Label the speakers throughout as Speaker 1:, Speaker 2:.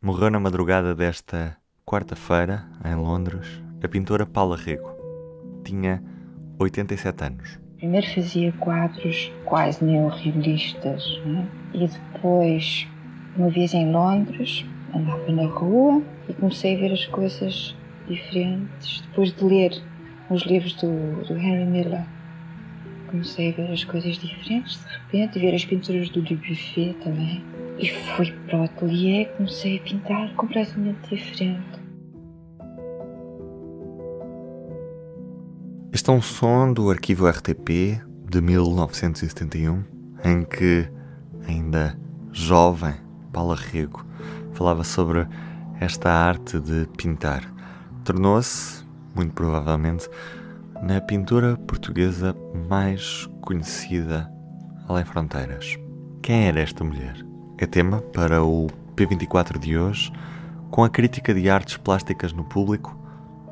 Speaker 1: Morreu na madrugada desta quarta-feira, em Londres, a pintora Paula Rego. Tinha 87 anos.
Speaker 2: Primeiro fazia quadros quase neorrealistas, né? e depois, uma vez em Londres, andava na rua e comecei a ver as coisas diferentes depois de ler os livros do, do Henry Miller. Comecei a ver as coisas diferentes de repente, ver as pinturas do Dubuffet também. E fui para o ateliê comecei a pintar completamente diferente.
Speaker 1: Este é um som do arquivo RTP de 1971, em que, ainda jovem, Paula Rego falava sobre esta arte de pintar. Tornou-se, muito provavelmente, na pintura portuguesa mais conhecida além fronteiras. Quem era esta mulher? é tema para o P24 de hoje, com a crítica de artes plásticas no público,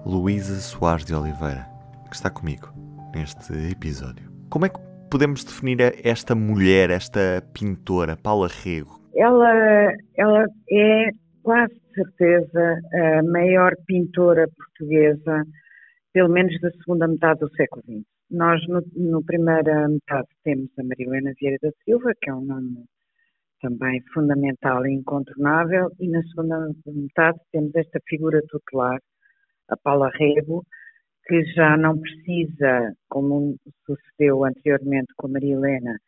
Speaker 1: Luísa Soares de Oliveira, que está comigo neste episódio. Como é que podemos definir esta mulher, esta pintora, Paula Rego?
Speaker 3: Ela, ela é quase certeza a maior pintora portuguesa, pelo menos da segunda metade do século XX. Nós, no, no primeira metade, temos a Marilena Vieira da Silva, que é um nome também fundamental e incontornável, e na segunda metade temos esta figura tutelar, a Paula Rego, que já não precisa, como sucedeu anteriormente com a Maria Helena,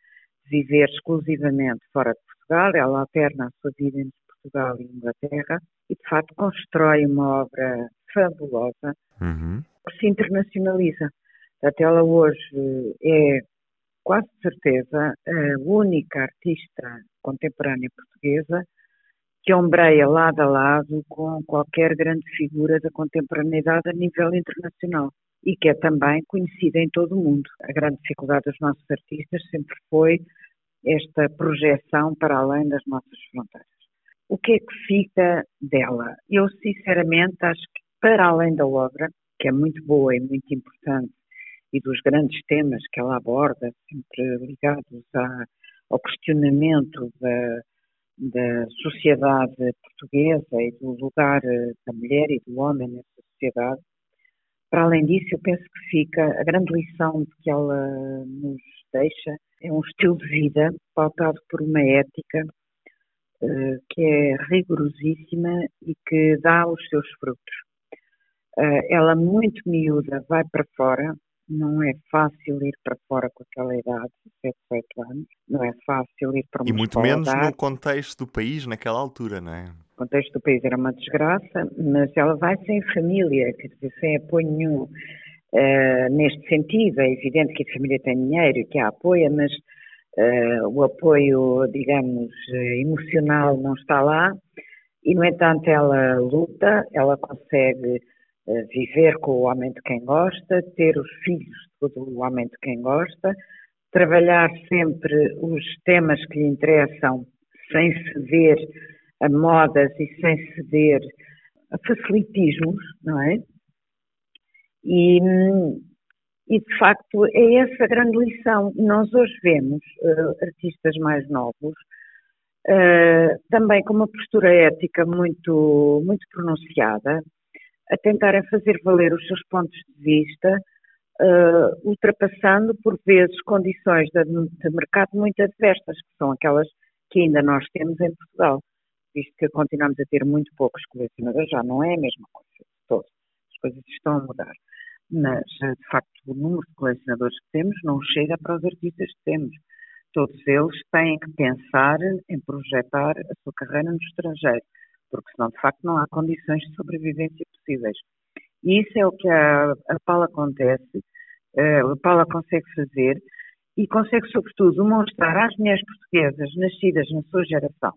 Speaker 3: viver exclusivamente fora de Portugal, ela alterna a sua vida entre Portugal e Inglaterra e, de facto, constrói uma obra fabulosa uhum. se internacionaliza. Portanto, ela hoje é quase certeza a única artista contemporânea portuguesa que ombreia lado a lado com qualquer grande figura da contemporaneidade a nível internacional e que é também conhecida em todo o mundo. A grande dificuldade dos nossos artistas sempre foi esta projeção para além das nossas fronteiras. O que é que fica dela? Eu, sinceramente, acho que para além da obra, que é muito boa e muito importante, e dos grandes temas que ela aborda, sempre ligados a ao questionamento da, da sociedade portuguesa e do lugar eh, da mulher e do homem nessa sociedade. Para além disso, eu penso que fica a grande lição que ela nos deixa é um estilo de vida pautado por uma ética uh, que é rigorosíssima e que dá os seus frutos. Uh, ela, muito miúda, vai para fora, não é fácil ir para fora com aquela idade, 7, 8 anos, não é fácil ir para uma
Speaker 1: E muito menos no contexto do país naquela altura, não é?
Speaker 3: O contexto do país era uma desgraça, mas ela vai sem família, quer dizer, sem apoio nenhum. Uh, neste sentido, é evidente que a família tem dinheiro e que a apoia, mas uh, o apoio, digamos, emocional não está lá. E, no entanto, ela luta, ela consegue viver com o homem de quem gosta, ter os filhos do homem de quem gosta, trabalhar sempre os temas que lhe interessam sem ceder a modas e sem ceder a facilitismos, não é? E, e de facto é essa a grande lição. Nós hoje vemos uh, artistas mais novos uh, também com uma postura ética muito, muito pronunciada, a tentarem fazer valer os seus pontos de vista, uh, ultrapassando por vezes condições de, de, mercado muito adversas, que são aquelas que ainda nós temos em Portugal, visto que continuamos a ter muito poucos colecionadores, já não é a mesma coisa de todos, as coisas estão a mudar. Mas, de facto, o número de colecionadores que temos não chega para os artistas que temos. Todos eles têm que pensar em projetar a sua carreira no estrangeiro porque senão de facto não há condições de sobrevivência possíveis. E isso é o que a, a Paula acontece, a Paula consegue fazer e consegue sobretudo mostrar às mulheres portuguesas nascidas na sua geração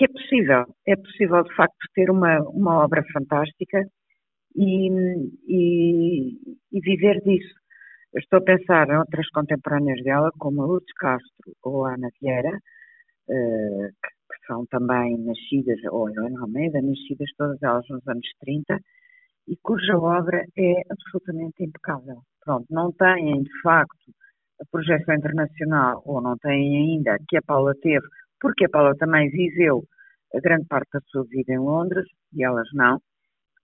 Speaker 3: que é possível, é possível de facto ter uma, uma obra fantástica e, e, e viver disso. Eu estou a pensar em outras contemporâneas dela, como a Lourdes Castro ou a Ana Vieira, uh, são também nascidas, ou Helena Almeida, nascidas todas elas nos anos 30, e cuja obra é absolutamente impecável. Pronto, não têm, de facto, a projeção internacional, ou não têm ainda, que a Paula teve, porque a Paula também viveu a grande parte da sua vida em Londres, e elas não,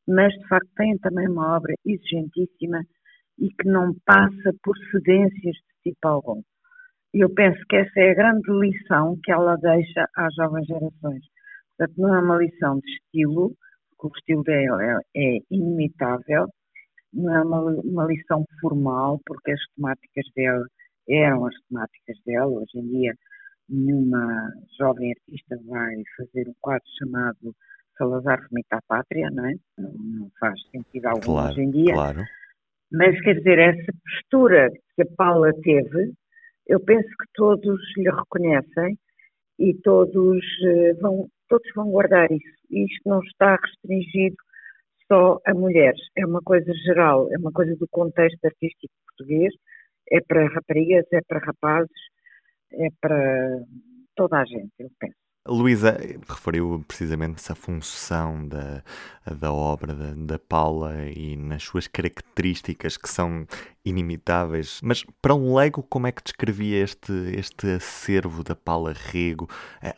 Speaker 3: mas de facto têm também uma obra exigentíssima e que não passa por cedências de tipo algum. E eu penso que essa é a grande lição que ela deixa às jovens gerações. Portanto, não é uma lição de estilo, porque o estilo dela é, é inimitável, não é uma, uma lição formal, porque as temáticas dela eram as temáticas dela. Hoje em dia, nenhuma jovem artista vai fazer um quadro chamado Salazar Remita à Pátria, não é? Não faz sentido algum
Speaker 1: claro,
Speaker 3: hoje em dia.
Speaker 1: Claro.
Speaker 3: Mas, quer dizer, essa postura que a Paula teve, eu penso que todos lhe reconhecem e todos eh, vão, todos vão guardar isso. Isto não está restringido só a mulheres, é uma coisa geral, é uma coisa do contexto artístico português, é para raparigas, é para rapazes, é para toda a gente, eu penso.
Speaker 1: Luísa referiu precisamente essa função da, da obra da, da, Paula e nas suas características que são inimitáveis. Mas para um leigo, como é que descrevia este, este acervo da Paula Rego,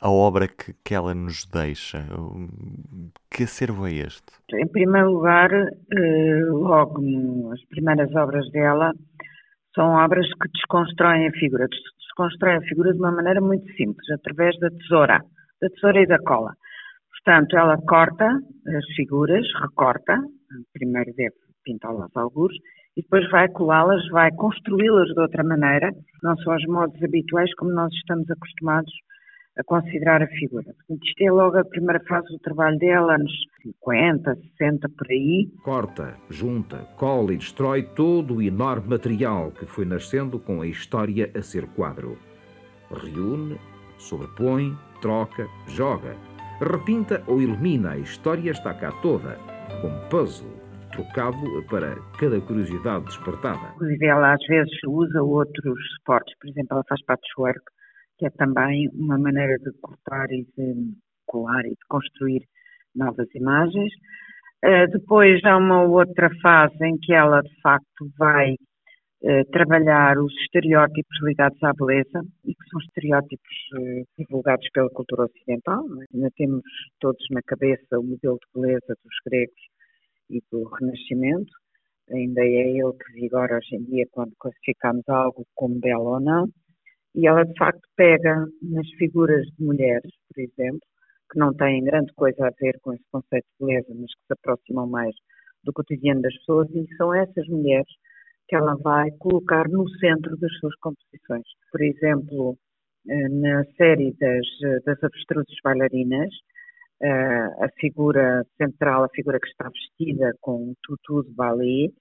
Speaker 1: a obra que, que ela nos deixa? Que acervo é este?
Speaker 3: Em primeiro lugar, eh, logo as primeiras obras dela são obras que desconstroem a figura, desconstroem a figura de uma maneira muito simples, através da tesoura da tesoura e da cola. Portanto, ela corta as figuras, recorta, primeiro deve pintá-las alguns, e depois vai colá-las, vai construí-las de outra maneira, não são os modos habituais como nós estamos acostumados a considerar a figura. Isto é logo a primeira fase do trabalho dela, anos 50, 60, por aí.
Speaker 4: Corta, junta, cola e destrói todo o enorme material que foi nascendo com a história a ser quadro. Reúne, sobrepõe, troca, joga, repinta ou elimina, a história está cá toda, como puzzle, trocado para cada curiosidade despertada.
Speaker 3: Inclusive ela às vezes usa outros suportes, por exemplo, ela faz patchwork, que é também uma maneira de cortar e de colar e de construir novas imagens. Uh, depois há uma outra fase em que ela de facto vai trabalhar os estereótipos ligados à beleza e que são estereótipos eh, divulgados pela cultura ocidental. É? Ainda temos todos na cabeça o modelo de beleza dos gregos e do Renascimento. Ainda é ele que vigora hoje em dia quando classificamos algo como belo ou não. E ela, de facto, pega nas figuras de mulheres, por exemplo, que não têm grande coisa a ver com esse conceito de beleza, mas que se aproximam mais do cotidiano das pessoas, e são essas mulheres que ela vai colocar no centro das suas composições. Por exemplo, eh, na série das, das avestruzes bailarinas, eh, a figura central, a figura que está vestida com um tutu de ballet,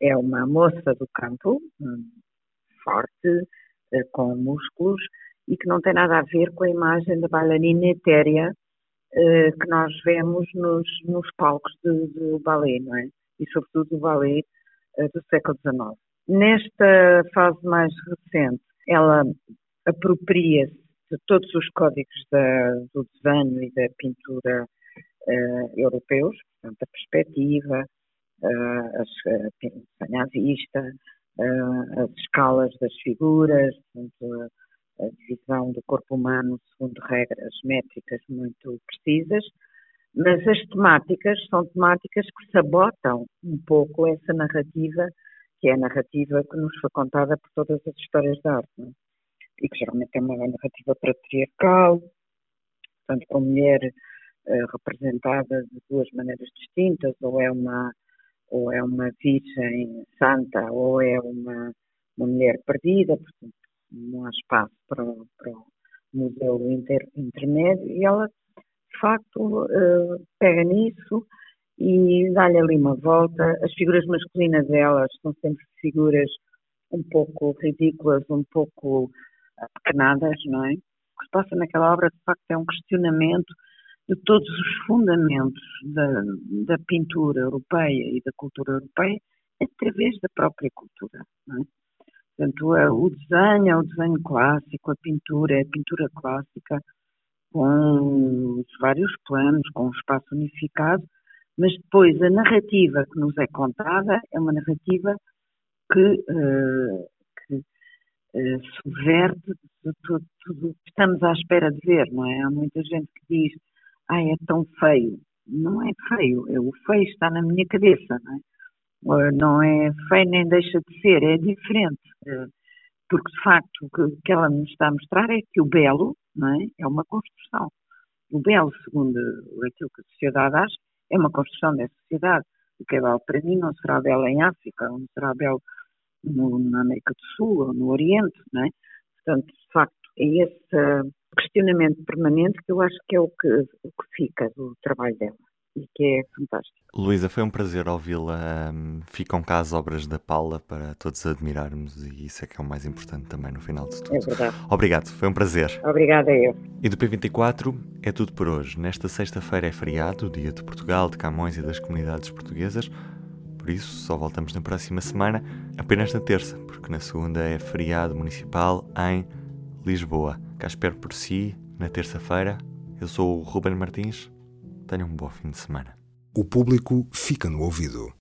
Speaker 3: é uma moça do campo, hum, forte, eh, com músculos, e que não tem nada a ver com a imagem da bailarina etérea que nós vemos nos, nos palcos de, de ballet, não é? E sobretudo do ballet eh, do século XIX. Nesta fase mais recente, ela apropria-se de todos os códigos da, do desenho e da pintura uh, europeus, portanto, a perspectiva, uh, as, uh, à vista, uh, as escalas das figuras, portanto, a, a divisão do corpo humano segundo regras métricas muito precisas, mas as temáticas são temáticas que sabotam um pouco essa narrativa, que é a narrativa que nos foi contada por todas as histórias da arte, é? e que geralmente é uma narrativa patriarcal, portanto, com a mulher uh, representada de duas maneiras distintas, ou é uma ou é uma virgem santa, ou é uma, uma mulher perdida, portanto, não há espaço para, para o modelo inter, intermédio, e ela de facto, uh, pega nisso e dá-lhe ali uma volta. As figuras masculinas delas são sempre figuras um pouco ridículas, um pouco pequenadas, não é? O que se passa naquela obra, de facto, é um questionamento de todos os fundamentos da, da pintura europeia e da cultura europeia através da própria cultura, não é? Portanto, o desenho é o desenho clássico, a pintura é a pintura clássica, com vários planos, com um espaço unificado, mas depois a narrativa que nos é contada é uma narrativa que, uh, que uh, subverte tudo, tudo, que estamos à espera de ver, não é? Há muita gente que diz ah, é tão feio. Não é feio, é, o feio está na minha cabeça, não é? Não é feio nem deixa de ser, é diferente. Eh, porque, de facto, o que ela nos está a mostrar é que o belo não é, é uma construção. O belo, segundo aquilo que a sociedade acha, é uma construção da sociedade. O que é belo para mim não será belo em África, não será belo no, na América do Sul ou no Oriente, não é? Portanto, de facto, é esse questionamento permanente que eu acho que é o que, o que fica do trabalho dela e que é fantástico.
Speaker 1: Luísa, foi um prazer ouvi-la. ficam cá as obras da Paula para todos admirarmos e isso é que é o mais importante também no final de tudo.
Speaker 3: É verdade.
Speaker 1: Obrigado, foi um prazer.
Speaker 3: Obrigada eu.
Speaker 1: E do P24 é tudo por hoje. Nesta sexta-feira é feriado, dia de Portugal, de Camões e das comunidades portuguesas. Por isso, só voltamos na próxima semana, apenas na terça, porque na segunda é feriado municipal em Lisboa. Cá espero por si na terça-feira. Eu sou o Ruben Martins. Tenham um bom fim de semana.
Speaker 5: O público fica no ouvido.